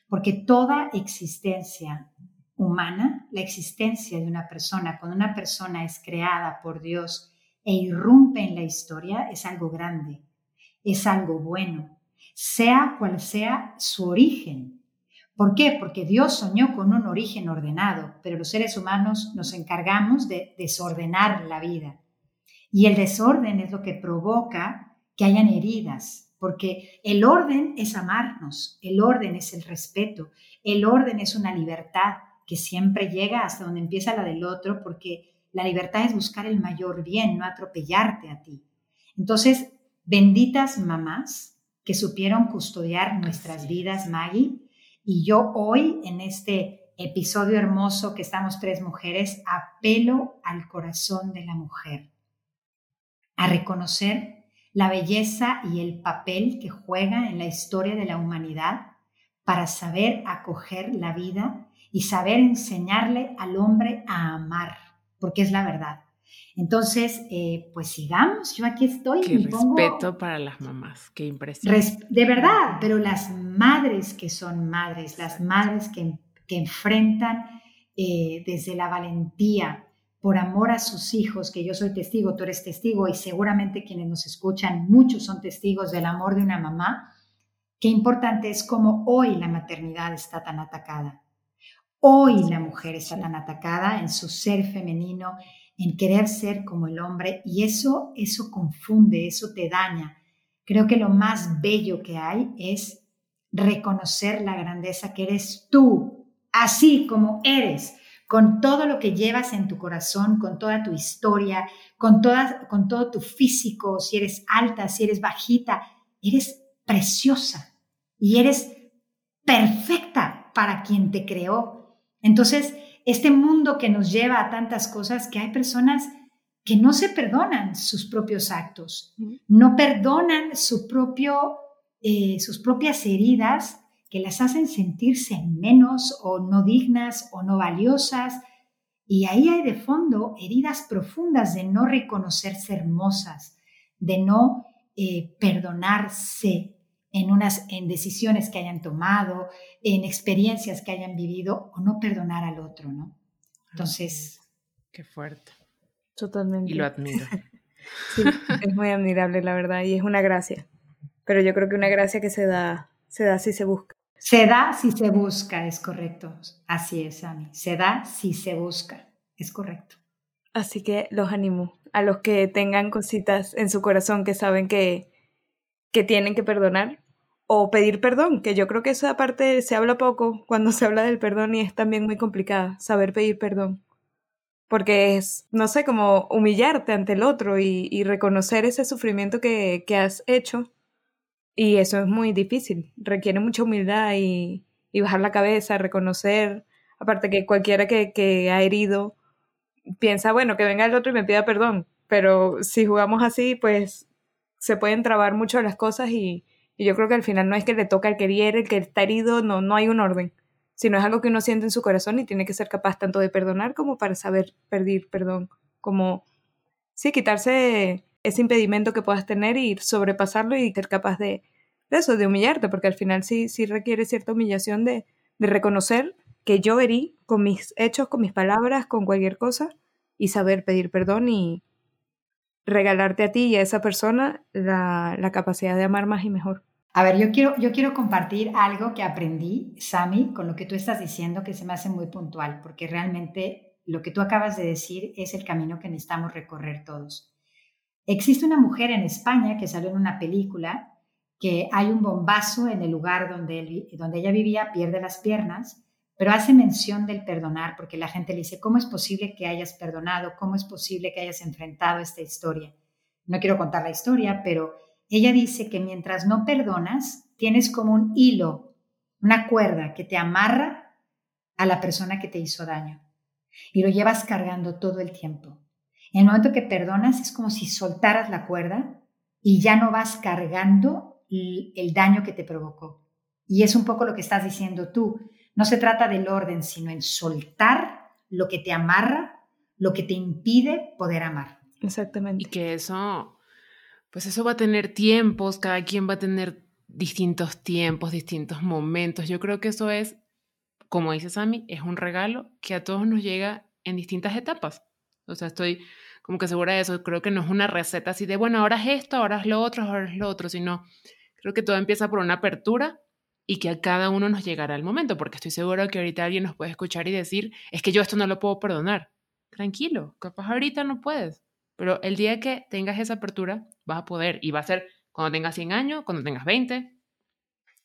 Porque toda existencia humana, la existencia de una persona, cuando una persona es creada por Dios e irrumpe en la historia, es algo grande, es algo bueno, sea cual sea su origen. ¿Por qué? Porque Dios soñó con un origen ordenado, pero los seres humanos nos encargamos de desordenar la vida. Y el desorden es lo que provoca que hayan heridas, porque el orden es amarnos, el orden es el respeto, el orden es una libertad que siempre llega hasta donde empieza la del otro, porque la libertad es buscar el mayor bien, no atropellarte a ti. Entonces, benditas mamás que supieron custodiar nuestras vidas, Maggie, y yo hoy, en este episodio hermoso que estamos tres mujeres, apelo al corazón de la mujer, a reconocer la belleza y el papel que juega en la historia de la humanidad para saber acoger la vida y saber enseñarle al hombre a amar, porque es la verdad. Entonces, eh, pues sigamos, yo aquí estoy. Qué respeto para las mamás, qué impresión. De verdad, pero las madres que son madres, las madres que, que enfrentan eh, desde la valentía, por amor a sus hijos, que yo soy testigo, tú eres testigo y seguramente quienes nos escuchan, muchos son testigos del amor de una mamá, qué importante es como hoy la maternidad está tan atacada. Hoy la mujer está tan atacada en su ser femenino, en querer ser como el hombre y eso eso confunde, eso te daña. Creo que lo más bello que hay es reconocer la grandeza que eres tú, así como eres, con todo lo que llevas en tu corazón, con toda tu historia, con, toda, con todo tu físico, si eres alta, si eres bajita, eres preciosa y eres perfecta para quien te creó. Entonces, este mundo que nos lleva a tantas cosas, que hay personas que no se perdonan sus propios actos, no perdonan su propio, eh, sus propias heridas que las hacen sentirse menos o no dignas o no valiosas. Y ahí hay de fondo heridas profundas de no reconocerse hermosas, de no eh, perdonarse en unas en decisiones que hayan tomado, en experiencias que hayan vivido o no perdonar al otro, ¿no? Entonces, qué fuerte. Totalmente. Y lo admiro. sí, es muy admirable, la verdad, y es una gracia. Pero yo creo que una gracia que se da, se da si se busca. Se da si se busca, es correcto. Así es, Ami. Se da si se busca, es correcto. Así que los animo a los que tengan cositas en su corazón que saben que, que tienen que perdonar o pedir perdón, que yo creo que esa parte se habla poco cuando se habla del perdón y es también muy complicada, saber pedir perdón. Porque es, no sé, como humillarte ante el otro y, reconocer ese sufrimiento que, has hecho. Y eso es muy difícil, requiere mucha humildad y, bajar la cabeza, reconocer, aparte que cualquiera que, ha herido piensa, bueno, que venga el otro y me pida perdón, pero si jugamos así, pues se pueden trabar mucho las cosas y, y yo creo que al final no es que le toca al que hiere, el que está herido, no, no hay un orden sino es algo que uno siente en su corazón y tiene que ser capaz tanto de perdonar como para saber pedir perdón, como, sí, quitarse ese impedimento que puedas tener y sobrepasarlo y ser capaz de, eso, de humillarte, porque al final sí, sí requiere cierta humillación de, de reconocer que yo herí con mis hechos, con mis palabras, con cualquier cosa, y saber pedir perdón y regalarte a ti y a esa persona la, la capacidad de amar más y mejor. A ver, yo quiero, yo quiero compartir algo que aprendí, Sami, con lo que tú estás diciendo, que se me hace muy puntual, porque realmente lo que tú acabas de decir es el camino que necesitamos recorrer todos. Existe una mujer en España que salió en una película que hay un bombazo en el lugar donde, donde ella vivía, pierde las piernas, pero hace mención del perdonar, porque la gente le dice, ¿cómo es posible que hayas perdonado? ¿Cómo es posible que hayas enfrentado esta historia? No quiero contar la historia, pero ella dice que mientras no perdonas, tienes como un hilo, una cuerda que te amarra a la persona que te hizo daño y lo llevas cargando todo el tiempo. En el momento que perdonas es como si soltaras la cuerda y ya no vas cargando el daño que te provocó. Y es un poco lo que estás diciendo tú. No se trata del orden, sino en soltar lo que te amarra, lo que te impide poder amar. Exactamente. Y que eso pues eso va a tener tiempos, cada quien va a tener distintos tiempos, distintos momentos. Yo creo que eso es, como dice Sammy, es un regalo que a todos nos llega en distintas etapas. O sea, estoy como que segura de eso. Creo que no es una receta así de, bueno, ahora es esto, ahora es lo otro, ahora es lo otro, sino creo que todo empieza por una apertura y que a cada uno nos llegará el momento, porque estoy seguro que ahorita alguien nos puede escuchar y decir, es que yo esto no lo puedo perdonar. Tranquilo, capaz ahorita no puedes, pero el día que tengas esa apertura, vas a poder. Y va a ser cuando tengas 100 años, cuando tengas 20.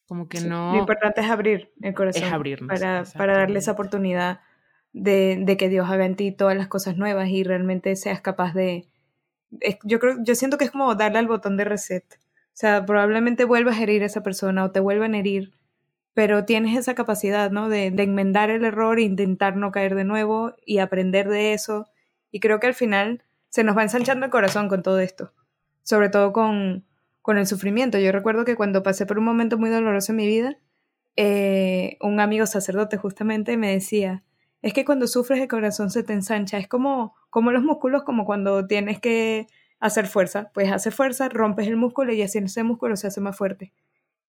Como que no. Lo importante es abrir el corazón. Es abrirnos. Para, para darle esa oportunidad de, de, que Dios haga en ti todas las cosas nuevas y realmente seas capaz de. yo creo, yo siento que es como darle al botón de reset. O sea, probablemente vuelvas a herir a esa persona o te vuelvan a herir, pero tienes esa capacidad, ¿no? De, de enmendar el error e intentar no caer de nuevo y aprender de eso. Y creo que al final se nos va ensanchando el corazón con todo esto, sobre todo con, con el sufrimiento. Yo recuerdo que cuando pasé por un momento muy doloroso en mi vida, eh, un amigo sacerdote justamente me decía, es que cuando sufres el corazón se te ensancha, es como, como los músculos, como cuando tienes que hacer fuerza, pues hace fuerza, rompes el músculo y así ese músculo se hace más fuerte.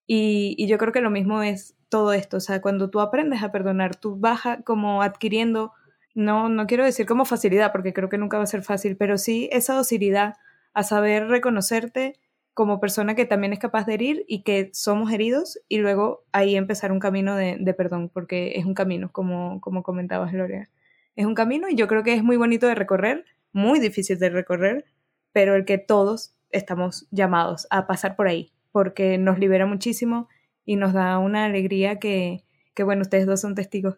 Y, y, yo creo que lo mismo es todo esto, o sea, cuando tú aprendes a perdonar, tú vas como adquiriendo no, no quiero decir como facilidad, porque creo que nunca va a ser fácil, pero sí esa docilidad a saber reconocerte como persona que también es capaz de herir y que somos heridos y luego ahí empezar un camino de, de perdón, porque es un camino, como, como comentabas, Gloria. Es un camino y yo creo que es muy bonito de recorrer, muy difícil de recorrer, pero el que todos estamos llamados a pasar por ahí, porque nos libera muchísimo y nos da una alegría que, que bueno, ustedes dos son testigos,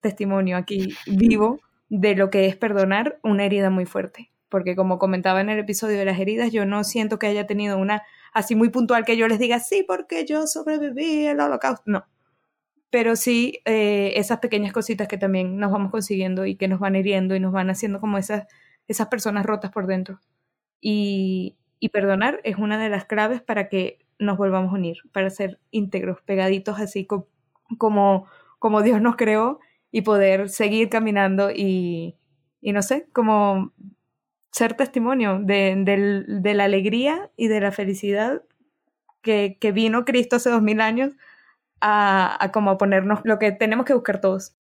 testimonio aquí vivo de lo que es perdonar una herida muy fuerte. Porque como comentaba en el episodio de las heridas, yo no siento que haya tenido una así muy puntual que yo les diga, sí, porque yo sobreviví al holocausto. No. Pero sí eh, esas pequeñas cositas que también nos vamos consiguiendo y que nos van hiriendo y nos van haciendo como esas, esas personas rotas por dentro. Y, perdonar es una de las claves para que nos volvamos a unir, para ser íntegros, pegaditos así como, como Dios nos creó y poder seguir caminando y, y no sé, como ser testimonio de, de, la alegría y de la felicidad que, que vino Cristo hace dos mil años a, a como ponernos lo que tenemos que buscar todos.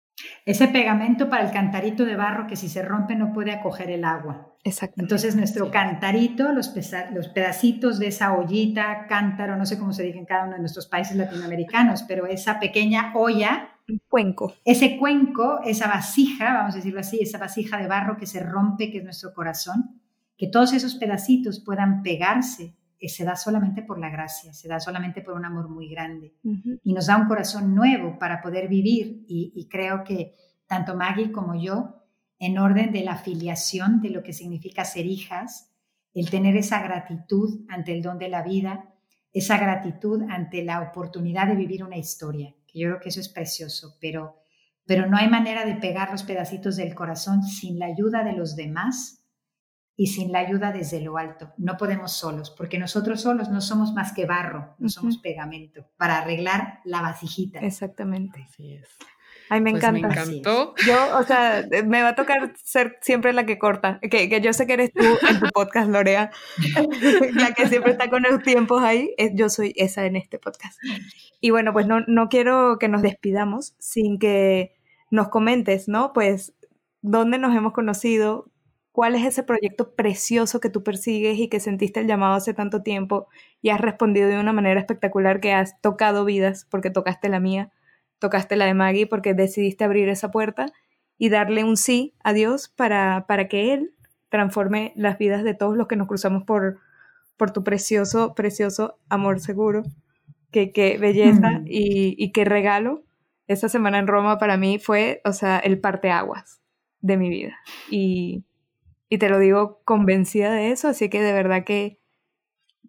Ese pegamento para el cantarito de barro que si se rompe no puede acoger el agua. Exacto. Entonces nuestro cantarito, los, los pedacitos de esa ollita, cántaro, no sé cómo se dice en cada uno de nuestros países latinoamericanos, pero esa pequeña olla cuenco. Ese cuenco, esa vasija, vamos a decirlo así, esa vasija de barro que se rompe, que es nuestro corazón, que todos esos pedacitos puedan pegarse, se da solamente por la gracia, se da solamente por un amor muy grande. Y nos da un corazón nuevo para poder vivir. Y, creo que tanto Maggie como yo, en orden de la filiación, de lo que significa ser hijas, el tener esa gratitud ante el don de la vida, esa gratitud ante la oportunidad de vivir una historia que yo creo que eso es precioso, pero, pero no hay manera de pegar los pedacitos del corazón sin la ayuda de los demás y sin la ayuda desde lo alto. No podemos solos, porque nosotros solos no somos más que barro, no somos pegamento para arreglar la vasijita. Exactamente. Así es. Ay, me Pues encanta. me encantó. Yo, o sea, me va a tocar ser siempre la que corta, que, que yo sé que eres tú en tu podcast, Lorea, la que siempre está con los tiempos ahí, yo soy esa en este podcast. Y bueno, pues no, no quiero que nos despidamos sin que nos comentes, ¿no? Pues, ¿dónde nos hemos conocido? ¿Cuál es ese proyecto precioso que tú persigues y que sentiste el llamado hace tanto tiempo y has respondido de una manera espectacular que has tocado vidas, porque tocaste la mía, tocaste la de Maggie, porque decidiste abrir esa puerta y darle un sí a Dios para, para que Él transforme las vidas de todos los que nos cruzamos por, por tu precioso, precioso amor seguro. Qué, qué belleza Mm. y, y qué regalo. Esa semana en Roma para mí fue, o sea, el parteaguas de mi vida. Y, y te lo digo convencida de eso, así que de verdad que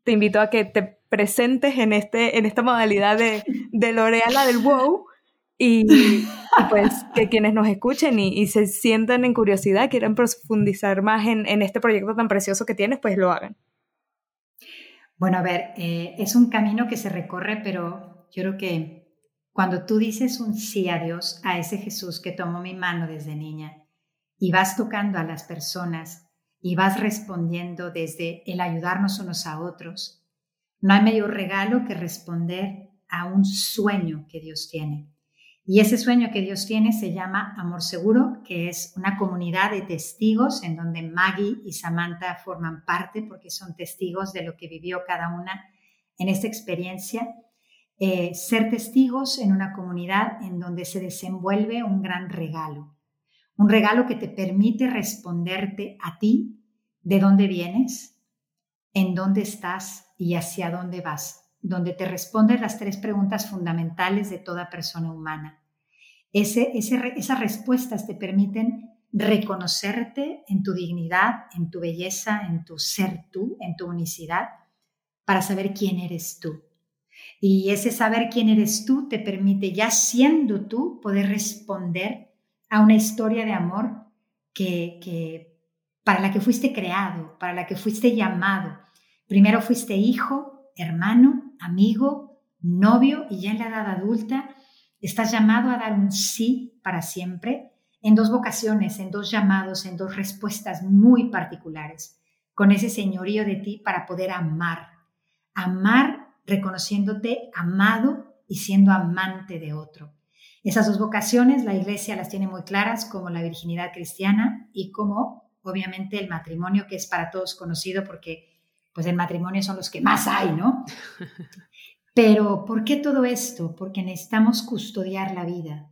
te invito a que te presentes en, este, en esta modalidad de, de L'Oreal, la del wow, y, pues que quienes nos escuchen y, y se sientan en curiosidad, quieran profundizar más en, en este proyecto tan precioso que tienes, pues lo hagan. Bueno, a ver, eh, es un camino que se recorre, pero yo creo que cuando tú dices un sí a Dios, a ese Jesús que tomó mi mano desde niña, y vas tocando a las personas y vas respondiendo desde el ayudarnos unos a otros, no hay mayor regalo que responder a un sueño que Dios tiene. Y ese sueño que Dios tiene se llama Amor Seguro, que es una comunidad de testigos en donde Maggie y Samantha forman parte porque son testigos de lo que vivió cada una en esta experiencia. Eh, ser testigos en una comunidad en donde se desenvuelve un gran regalo, un regalo que te permite responderte a ti, de dónde vienes, en dónde estás y hacia dónde vas donde te respondes las tres preguntas fundamentales de toda persona humana. Esas respuestas te permiten reconocerte en tu dignidad, en tu belleza, en tu ser tú, en tu unicidad, para saber quién eres tú. Y ese saber quién eres tú te permite, ya siendo tú, poder responder a una historia de amor que, que para la que fuiste creado, para la que fuiste llamado. Primero fuiste hijo, hermano, amigo, novio y ya en la edad adulta estás llamado a dar un sí para siempre en dos vocaciones, en dos llamados, en dos respuestas muy particulares, con ese señorío de ti para poder amar. Amar reconociéndote amado y siendo amante de otro. Esas dos vocaciones la Iglesia las tiene muy claras como la virginidad cristiana y como obviamente el matrimonio que es para todos conocido porque pues el matrimonio son los que más hay, ¿no? Pero ¿por qué todo esto? Porque necesitamos custodiar la vida.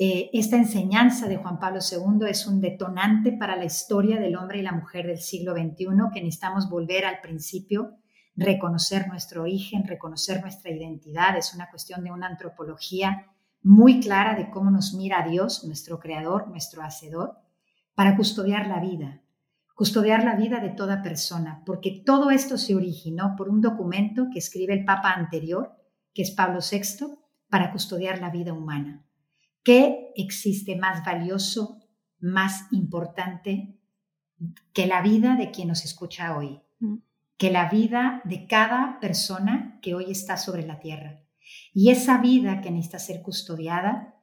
Eh, esta enseñanza de Juan Pablo II es un detonante para la historia del hombre y la mujer del siglo XXI, que necesitamos volver al principio, reconocer nuestro origen, reconocer nuestra identidad. Es una cuestión de una antropología muy clara de cómo nos mira Dios, nuestro creador, nuestro hacedor, para custodiar la vida, custodiar la vida de toda persona, porque todo esto se originó por un documento que escribe el Papa anterior, que es Pablo VI, para custodiar la vida humana. ¿Qué existe más valioso, más importante que la vida de quien nos escucha hoy? Mm. Que la vida de cada persona que hoy está sobre la tierra. Y esa vida que necesita ser custodiada,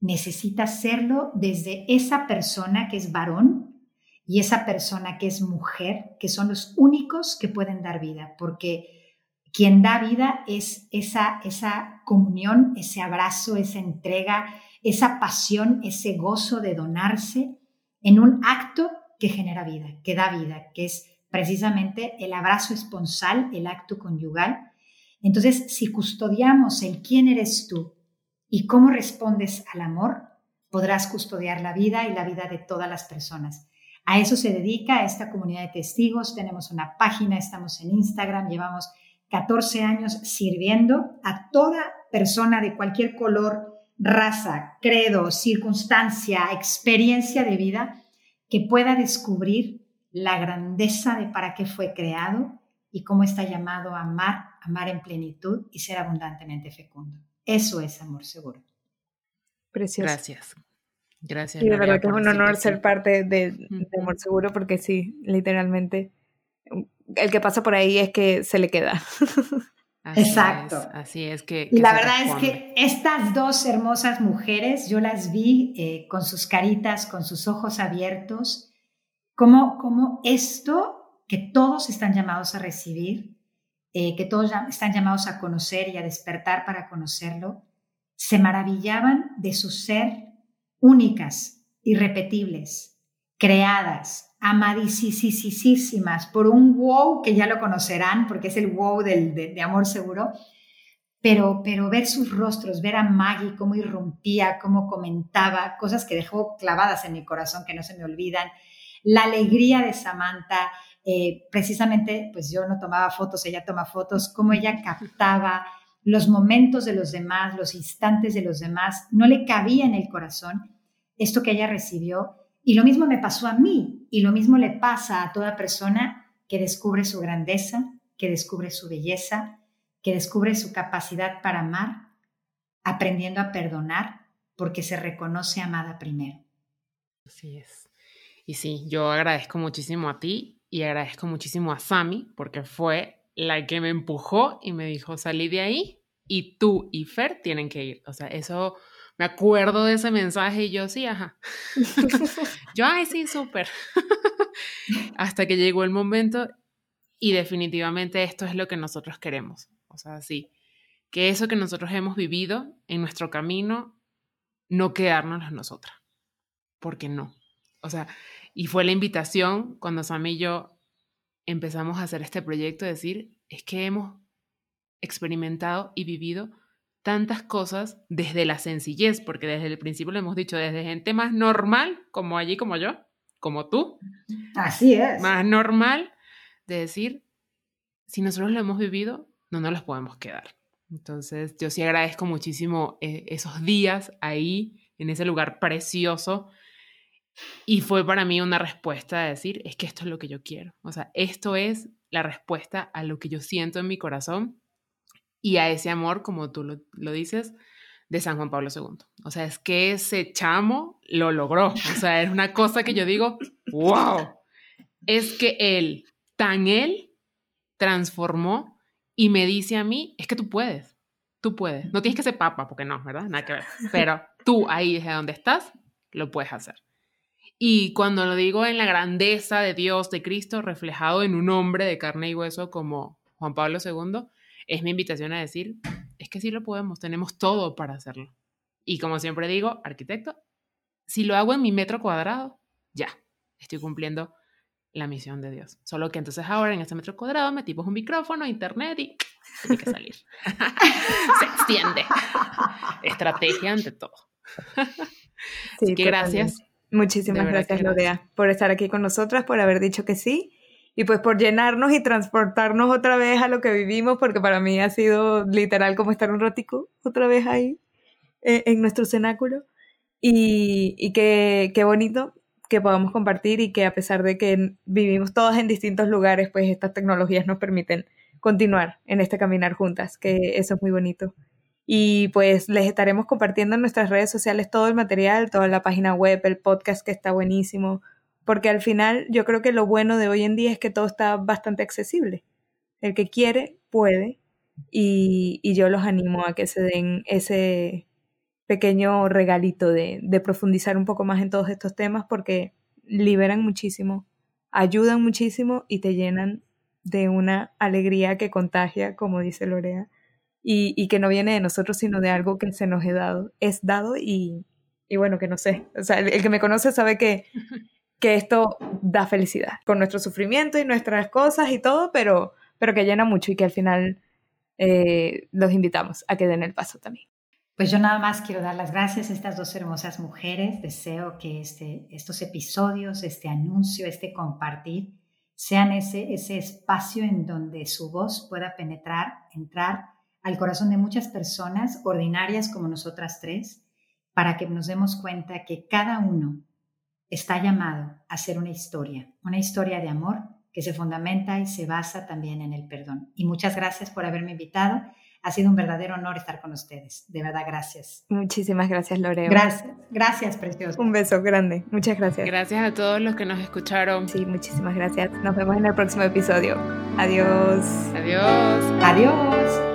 necesita serlo desde esa persona que es varón y esa persona que es mujer, que son los únicos que pueden dar vida, porque quien da vida es esa, esa comunión, ese abrazo, esa entrega, esa pasión, ese gozo de donarse en un acto que genera vida, que da vida, que es precisamente el abrazo esponsal, el acto conyugal. Entonces, si custodiamos el quién eres tú y cómo respondes al amor, podrás custodiar la vida y la vida de todas las personas. A eso se dedica esta comunidad de testigos. Tenemos una página, estamos en Instagram, llevamos 14 años sirviendo a toda persona de cualquier color, raza, credo, circunstancia, experiencia de vida que pueda descubrir la grandeza de para qué fue creado y cómo está llamado a amar, amar en plenitud y ser abundantemente fecundo. Eso es amor seguro. Precioso. Gracias. Gracias. Y de verdad que es un honor ser parte de, Amor Seguro porque sí, literalmente, el que pasa por ahí es que se le queda. Exacto. así es que... la verdad es que estas dos hermosas mujeres, yo las vi eh, con sus caritas, con sus ojos abiertos, como, como esto que todos están llamados a recibir, eh, que todos están llamados a conocer y a despertar para conocerlo, se maravillaban de su ser únicas, irrepetibles, creadas, amadísimas por un wow que ya lo conocerán porque es el wow del, de, amor seguro, pero, pero ver sus rostros, ver a Maggie cómo irrumpía, cómo comentaba, cosas que dejó clavadas en mi corazón que no se me olvidan, la alegría de Samantha, eh, precisamente, pues yo no tomaba fotos, ella toma fotos, cómo ella captaba los momentos de los demás, los instantes de los demás, no le cabía en el corazón esto que ella recibió. Y lo mismo me pasó a mí y lo mismo le pasa a toda persona que descubre su grandeza, que descubre su belleza, que descubre su capacidad para amar, aprendiendo a perdonar porque se reconoce amada primero. Así es. Y sí, yo agradezco muchísimo a ti y agradezco muchísimo a Sami porque fue la que me empujó y me dijo, salí de ahí y tú y Fer tienen que ir. O sea, eso me acuerdo de ese mensaje y yo sí, ajá. yo, ay, sí, súper. Hasta que llegó el momento y definitivamente esto es lo que nosotros queremos. O sea, sí, que eso que nosotros hemos vivido en nuestro camino, no quedarnos nosotras. Porque no. O sea, y fue la invitación cuando Sam y yo empezamos a hacer este proyecto, decir, es que hemos experimentado y vivido tantas cosas desde la sencillez, porque desde el principio lo hemos dicho, desde gente más normal, como allí, como yo, como tú. Así es. Más normal de decir, si nosotros lo hemos vivido, no nos los podemos quedar. Entonces, yo sí agradezco muchísimo eh, esos días ahí, en ese lugar precioso. Y fue para mí una respuesta de decir, es que esto es lo que yo quiero. O sea, esto es la respuesta a lo que yo siento en mi corazón y a ese amor, como tú lo, dices, de San Juan Pablo II. O sea, es que ese chamo lo logró. O sea, es una cosa que yo digo, wow, es que él, tan él, transformó y me dice a mí, es que tú puedes, tú puedes. No tienes que ser papa, porque no, ¿verdad? Nada que ver. Pero tú ahí desde donde estás, lo puedes hacer. Y cuando lo digo en la grandeza de Dios, de Cristo, reflejado en un hombre de carne y hueso como Juan Pablo II, es mi invitación a decir, es que sí lo podemos, tenemos todo para hacerlo. Y como siempre digo, arquitecto, si lo hago en mi metro cuadrado, ya, estoy cumpliendo la misión de Dios. Solo que entonces ahora en ese metro cuadrado metimos un micrófono, internet y tiene que salir. Se extiende. Estrategia ante todo. Así que gracias. Muchísimas gracias, Lodea, por estar aquí con nosotras, por haber dicho que sí y pues por llenarnos y transportarnos otra vez a lo que vivimos, porque para mí ha sido literal como estar un ratico otra vez ahí eh, en nuestro cenáculo. Y, y qué, qué bonito que podamos compartir y que a pesar de que vivimos todos en distintos lugares, pues estas tecnologías nos permiten continuar en este caminar juntas, que eso es muy bonito. Y pues les estaremos compartiendo en nuestras redes sociales todo el material, toda la página web, el podcast que está buenísimo, porque al final yo creo que lo bueno de hoy en día es que todo está bastante accesible. El que quiere, puede, y, yo los animo a que se den ese pequeño regalito de, de profundizar un poco más en todos estos temas porque liberan muchísimo, ayudan muchísimo y te llenan de una alegría que contagia, como dice Lorea, y, y, que no viene de nosotros, sino de algo que se nos he dado, es dado y, y bueno, que no sé, o sea, el, que me conoce sabe que, que esto da felicidad, con nuestro sufrimiento y nuestras cosas y todo, pero, pero que llena mucho y que al final eh, los invitamos a que den el paso también. Pues yo nada más quiero dar las gracias a estas dos hermosas mujeres. Deseo que este, estos episodios, este anuncio, este compartir, sean ese, ese espacio en donde su voz pueda penetrar, entrar al corazón de muchas personas ordinarias como nosotras tres, para que nos demos cuenta que cada uno está llamado a ser una historia, una historia de amor que se fundamenta y se basa también en el perdón. Y muchas gracias por haberme invitado. Ha sido un verdadero honor estar con ustedes. De verdad, gracias. Muchísimas gracias, Loreo. Gracias, gracias, precioso. Un beso grande. Muchas gracias. Gracias a todos los que nos escucharon. Sí, muchísimas gracias. Nos vemos en el próximo episodio. Adiós. Adiós. Adiós.